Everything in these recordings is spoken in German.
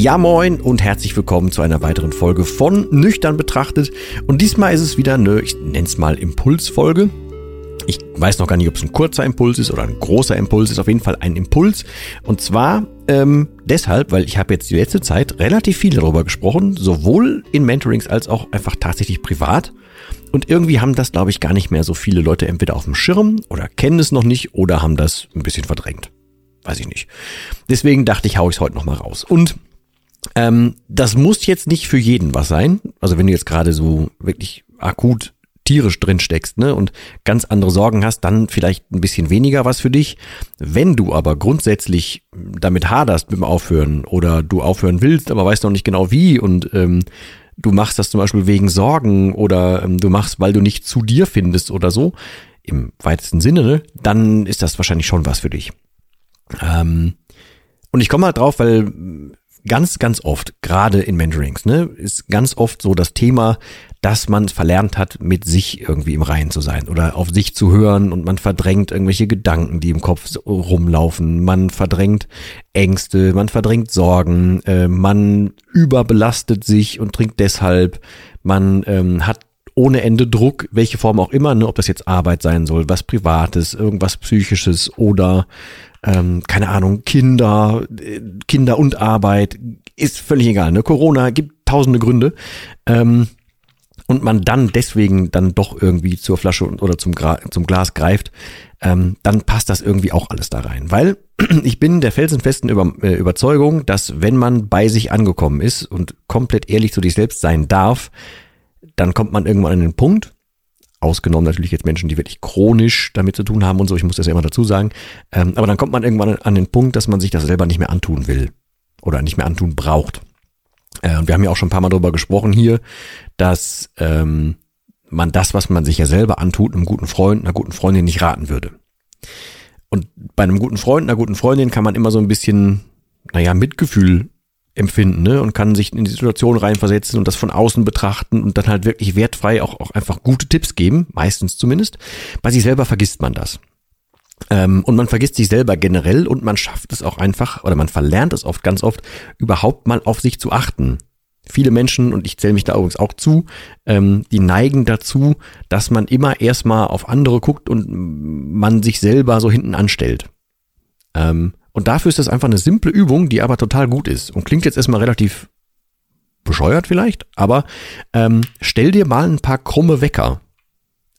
Ja moin und herzlich willkommen zu einer weiteren Folge von Nüchtern betrachtet. Und diesmal ist es wieder eine, ich nenne es mal Impulsfolge. Ich weiß noch gar nicht, ob es ein kurzer Impuls ist oder ein großer Impuls ist. Auf jeden Fall ein Impuls. Und zwar ähm, deshalb, weil ich habe jetzt die letzte Zeit relativ viel darüber gesprochen, sowohl in Mentorings als auch einfach tatsächlich privat. Und irgendwie haben das, glaube ich, gar nicht mehr so viele Leute entweder auf dem Schirm oder kennen es noch nicht oder haben das ein bisschen verdrängt. Weiß ich nicht. Deswegen dachte ich, hau ich es heute nochmal raus. Und ähm, das muss jetzt nicht für jeden was sein. Also wenn du jetzt gerade so wirklich akut tierisch drin steckst, ne, und ganz andere Sorgen hast, dann vielleicht ein bisschen weniger was für dich. Wenn du aber grundsätzlich damit haderst mit dem Aufhören oder du aufhören willst, aber weißt noch nicht genau wie und ähm, du machst das zum Beispiel wegen Sorgen oder ähm, du machst, weil du nicht zu dir findest oder so, im weitesten Sinne, ne, dann ist das wahrscheinlich schon was für dich. Ähm, und ich komme halt drauf, weil ganz, ganz oft, gerade in Mentorings, ne, ist ganz oft so das Thema, dass man verlernt hat, mit sich irgendwie im Reinen zu sein oder auf sich zu hören und man verdrängt irgendwelche Gedanken, die im Kopf rumlaufen, man verdrängt Ängste, man verdrängt Sorgen, äh, man überbelastet sich und trinkt deshalb, man ähm, hat ohne Ende Druck, welche Form auch immer, ne, ob das jetzt Arbeit sein soll, was Privates, irgendwas Psychisches oder ähm, keine Ahnung, Kinder, äh, Kinder und Arbeit, ist völlig egal. Ne? Corona gibt tausende Gründe. Ähm, und man dann deswegen dann doch irgendwie zur Flasche oder zum, Gra zum Glas greift, ähm, dann passt das irgendwie auch alles da rein. Weil ich bin der felsenfesten Über äh, Überzeugung, dass wenn man bei sich angekommen ist und komplett ehrlich zu sich selbst sein darf, dann kommt man irgendwann an den Punkt, Ausgenommen natürlich jetzt Menschen, die wirklich chronisch damit zu tun haben und so, ich muss das ja immer dazu sagen. Ähm, aber dann kommt man irgendwann an den Punkt, dass man sich das selber nicht mehr antun will oder nicht mehr antun braucht. Äh, und wir haben ja auch schon ein paar Mal darüber gesprochen hier, dass ähm, man das, was man sich ja selber antut, einem guten Freund, einer guten Freundin nicht raten würde. Und bei einem guten Freund, einer guten Freundin kann man immer so ein bisschen, naja, Mitgefühl empfinden ne? und kann sich in die Situation reinversetzen und das von außen betrachten und dann halt wirklich wertfrei auch, auch einfach gute Tipps geben, meistens zumindest. Bei sich selber vergisst man das. Ähm, und man vergisst sich selber generell und man schafft es auch einfach, oder man verlernt es oft, ganz oft, überhaupt mal auf sich zu achten. Viele Menschen, und ich zähle mich da übrigens auch zu, ähm, die neigen dazu, dass man immer erstmal auf andere guckt und man sich selber so hinten anstellt. Ähm, und dafür ist das einfach eine simple Übung, die aber total gut ist. Und klingt jetzt erstmal relativ bescheuert vielleicht, aber ähm, stell dir mal ein paar krumme Wecker.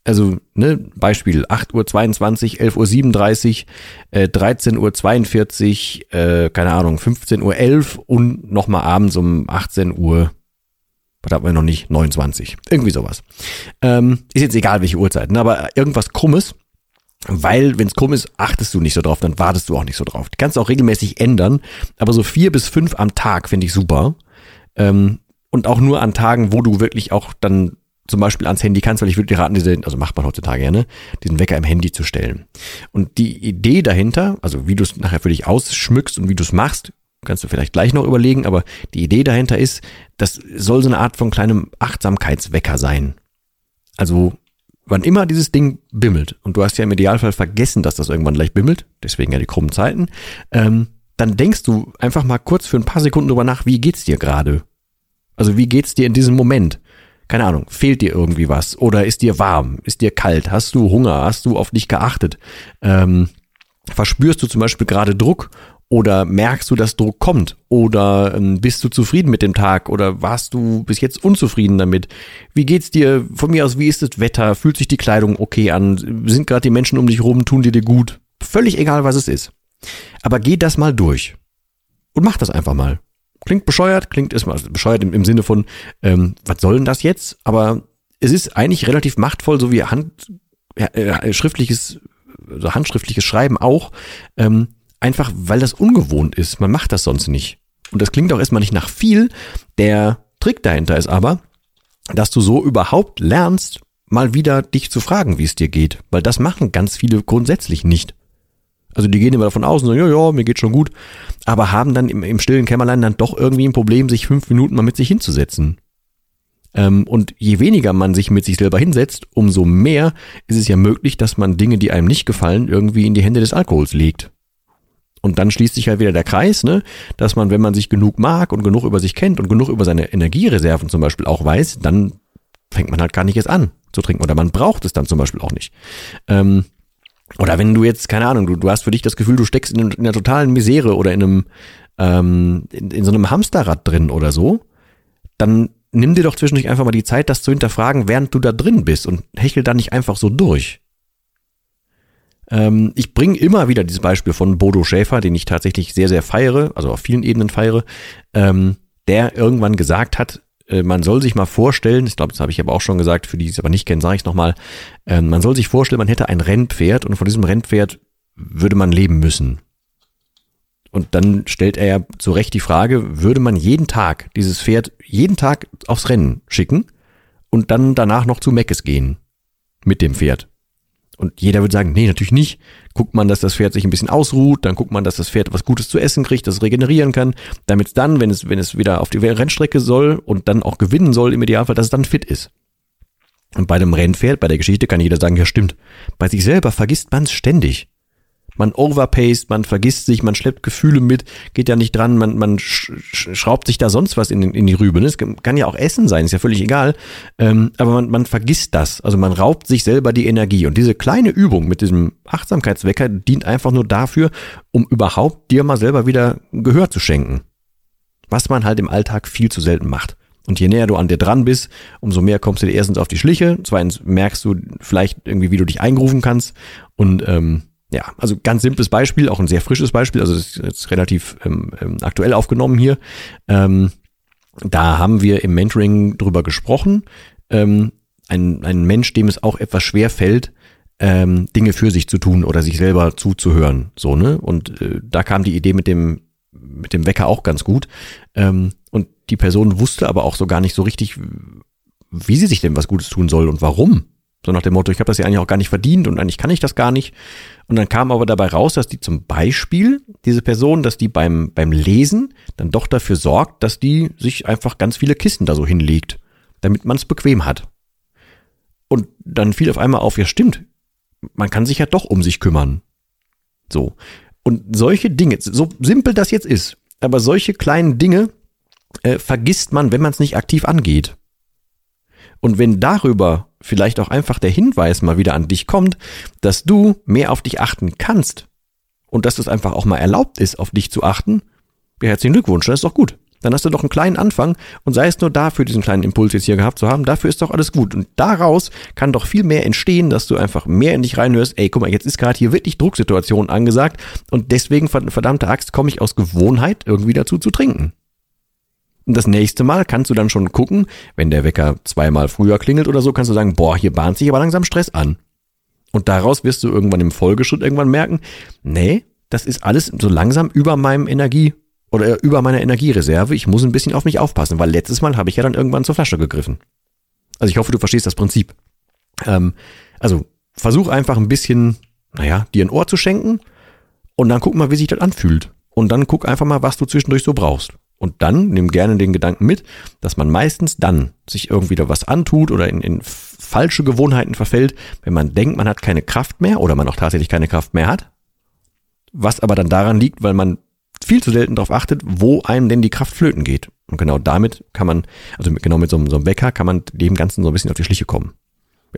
Also, ne, Beispiel 8.22 Uhr, 11.37 Uhr, äh, 13.42 Uhr, äh, keine Ahnung, 15.11 Uhr und nochmal abends um 18 Uhr, was haben wir noch nicht, 29. Irgendwie sowas. Ähm, ist jetzt egal, welche Uhrzeit, ne, aber irgendwas Krummes weil, wenn es krumm ist, achtest du nicht so drauf, dann wartest du auch nicht so drauf. Die kannst du auch regelmäßig ändern, aber so vier bis fünf am Tag finde ich super. Ähm, und auch nur an Tagen, wo du wirklich auch dann zum Beispiel ans Handy kannst, weil ich würde dir raten, diese, also macht man heutzutage gerne, diesen Wecker im Handy zu stellen. Und die Idee dahinter, also wie du es nachher für dich ausschmückst und wie du es machst, kannst du vielleicht gleich noch überlegen, aber die Idee dahinter ist, das soll so eine Art von kleinem Achtsamkeitswecker sein. Also wann immer dieses Ding bimmelt, und du hast ja im Idealfall vergessen, dass das irgendwann gleich bimmelt, deswegen ja die krummen Zeiten, ähm, dann denkst du einfach mal kurz für ein paar Sekunden drüber nach, wie geht's dir gerade? Also wie geht's dir in diesem Moment? Keine Ahnung, fehlt dir irgendwie was? Oder ist dir warm? Ist dir kalt? Hast du Hunger? Hast du auf dich geachtet? Ähm, verspürst du zum Beispiel gerade Druck? Oder merkst du, dass Druck kommt? Oder ähm, bist du zufrieden mit dem Tag? Oder warst du bis jetzt unzufrieden damit? Wie geht's dir? Von mir aus, wie ist das Wetter? Fühlt sich die Kleidung okay an? Sind gerade die Menschen um dich rum? Tun die dir gut? Völlig egal, was es ist. Aber geh das mal durch. Und mach das einfach mal. Klingt bescheuert, klingt erstmal bescheuert im, im Sinne von, ähm, was soll denn das jetzt? Aber es ist eigentlich relativ machtvoll, so wie Hand, äh, schriftliches, also handschriftliches Schreiben auch. Ähm, Einfach weil das ungewohnt ist. Man macht das sonst nicht. Und das klingt auch erstmal nicht nach viel. Der Trick dahinter ist aber, dass du so überhaupt lernst, mal wieder dich zu fragen, wie es dir geht. Weil das machen ganz viele grundsätzlich nicht. Also die gehen immer davon aus und sagen, ja, ja, mir geht schon gut. Aber haben dann im, im stillen Kämmerlein dann doch irgendwie ein Problem, sich fünf Minuten mal mit sich hinzusetzen. Ähm, und je weniger man sich mit sich selber hinsetzt, umso mehr ist es ja möglich, dass man Dinge, die einem nicht gefallen, irgendwie in die Hände des Alkohols legt. Und dann schließt sich halt wieder der Kreis, ne, dass man, wenn man sich genug mag und genug über sich kennt und genug über seine Energiereserven zum Beispiel auch weiß, dann fängt man halt gar nicht erst an zu trinken oder man braucht es dann zum Beispiel auch nicht. Ähm, oder wenn du jetzt, keine Ahnung, du, du hast für dich das Gefühl, du steckst in, in einer totalen Misere oder in einem, ähm, in, in so einem Hamsterrad drin oder so, dann nimm dir doch zwischendurch einfach mal die Zeit, das zu hinterfragen, während du da drin bist und hechel da nicht einfach so durch. Ähm, ich bringe immer wieder dieses Beispiel von Bodo Schäfer, den ich tatsächlich sehr, sehr feiere, also auf vielen Ebenen feiere, ähm, der irgendwann gesagt hat, äh, man soll sich mal vorstellen, ich glaube, das habe ich aber auch schon gesagt, für die, die es aber nicht kennen, sage ich nochmal, äh, man soll sich vorstellen, man hätte ein Rennpferd und von diesem Rennpferd würde man leben müssen. Und dann stellt er ja zu Recht die Frage, würde man jeden Tag dieses Pferd jeden Tag aufs Rennen schicken und dann danach noch zu Meckes gehen mit dem Pferd? Und jeder würde sagen, nee, natürlich nicht. Guckt man, dass das Pferd sich ein bisschen ausruht, dann guckt man, dass das Pferd was Gutes zu essen kriegt, dass es regenerieren kann, damit es dann, wenn es, wenn es wieder auf die Rennstrecke soll und dann auch gewinnen soll im Idealfall, dass es dann fit ist. Und bei einem Rennpferd, bei der Geschichte kann jeder sagen, ja stimmt. Bei sich selber vergisst man es ständig. Man overpaced, man vergisst sich, man schleppt Gefühle mit, geht ja nicht dran, man, man sch schraubt sich da sonst was in, in die Rübe. Ne? Es kann ja auch Essen sein, ist ja völlig egal. Ähm, aber man, man vergisst das. Also man raubt sich selber die Energie. Und diese kleine Übung mit diesem Achtsamkeitswecker dient einfach nur dafür, um überhaupt dir mal selber wieder Gehör zu schenken. Was man halt im Alltag viel zu selten macht. Und je näher du an dir dran bist, umso mehr kommst du dir erstens auf die Schliche, zweitens merkst du vielleicht irgendwie, wie du dich eingerufen kannst und ähm, ja, also ganz simples Beispiel, auch ein sehr frisches Beispiel, also das ist jetzt relativ ähm, ähm, aktuell aufgenommen hier. Ähm, da haben wir im Mentoring drüber gesprochen. Ähm, ein, ein Mensch, dem es auch etwas schwer fällt, ähm, Dinge für sich zu tun oder sich selber zuzuhören. So, ne? Und äh, da kam die Idee mit dem, mit dem Wecker auch ganz gut. Ähm, und die Person wusste aber auch so gar nicht so richtig, wie sie sich denn was Gutes tun soll und warum. So nach dem Motto, ich habe das ja eigentlich auch gar nicht verdient und eigentlich kann ich das gar nicht. Und dann kam aber dabei raus, dass die zum Beispiel, diese Person, dass die beim, beim Lesen dann doch dafür sorgt, dass die sich einfach ganz viele Kisten da so hinlegt, damit man es bequem hat. Und dann fiel auf einmal auf, ja stimmt, man kann sich ja doch um sich kümmern. So. Und solche Dinge, so simpel das jetzt ist, aber solche kleinen Dinge äh, vergisst man, wenn man es nicht aktiv angeht. Und wenn darüber vielleicht auch einfach der Hinweis mal wieder an dich kommt, dass du mehr auf dich achten kannst und dass es einfach auch mal erlaubt ist, auf dich zu achten, ja, herzlichen Glückwunsch, das ist doch gut. Dann hast du doch einen kleinen Anfang und sei es nur dafür, diesen kleinen Impuls jetzt hier gehabt zu haben, dafür ist doch alles gut. Und daraus kann doch viel mehr entstehen, dass du einfach mehr in dich reinhörst, ey, guck mal, jetzt ist gerade hier wirklich Drucksituation angesagt und deswegen, verdammte Axt, komme ich aus Gewohnheit irgendwie dazu zu trinken. Das nächste Mal kannst du dann schon gucken, wenn der Wecker zweimal früher klingelt oder so, kannst du sagen, boah, hier bahnt sich aber langsam Stress an. Und daraus wirst du irgendwann im Folgeschritt irgendwann merken, nee, das ist alles so langsam über meinem Energie oder über meiner Energiereserve. Ich muss ein bisschen auf mich aufpassen, weil letztes Mal habe ich ja dann irgendwann zur Flasche gegriffen. Also ich hoffe, du verstehst das Prinzip. Ähm, also versuch einfach ein bisschen, naja, dir ein Ohr zu schenken und dann guck mal, wie sich das anfühlt. Und dann guck einfach mal, was du zwischendurch so brauchst. Und dann nimm gerne den Gedanken mit, dass man meistens dann sich irgendwie da was antut oder in, in falsche Gewohnheiten verfällt, wenn man denkt, man hat keine Kraft mehr oder man auch tatsächlich keine Kraft mehr hat. Was aber dann daran liegt, weil man viel zu selten darauf achtet, wo einem denn die Kraft flöten geht. Und genau damit kann man, also genau mit so einem, so einem Wecker kann man dem Ganzen so ein bisschen auf die Schliche kommen.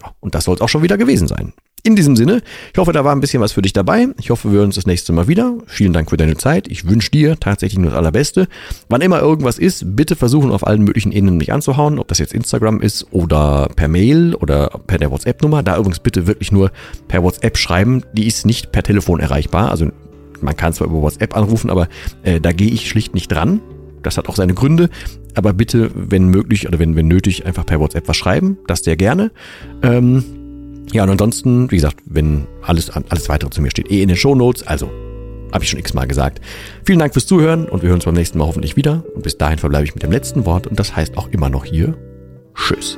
Ja, und das soll es auch schon wieder gewesen sein. In diesem Sinne, ich hoffe, da war ein bisschen was für dich dabei. Ich hoffe, wir hören uns das nächste Mal wieder. Vielen Dank für deine Zeit. Ich wünsche dir tatsächlich nur das Allerbeste. Wann immer irgendwas ist, bitte versuchen auf allen möglichen Ebenen mich anzuhauen, ob das jetzt Instagram ist oder per Mail oder per der WhatsApp-Nummer. Da übrigens bitte wirklich nur per WhatsApp schreiben. Die ist nicht per Telefon erreichbar. Also man kann zwar über WhatsApp anrufen, aber äh, da gehe ich schlicht nicht dran. Das hat auch seine Gründe. Aber bitte, wenn möglich oder wenn, wenn nötig, einfach per WhatsApp was schreiben. Das sehr gerne. Ähm, ja, und ansonsten, wie gesagt, wenn alles, alles weitere zu mir steht, eh in den Show Notes. Also, habe ich schon x-mal gesagt. Vielen Dank fürs Zuhören und wir hören uns beim nächsten Mal hoffentlich wieder. Und bis dahin verbleibe ich mit dem letzten Wort und das heißt auch immer noch hier Tschüss.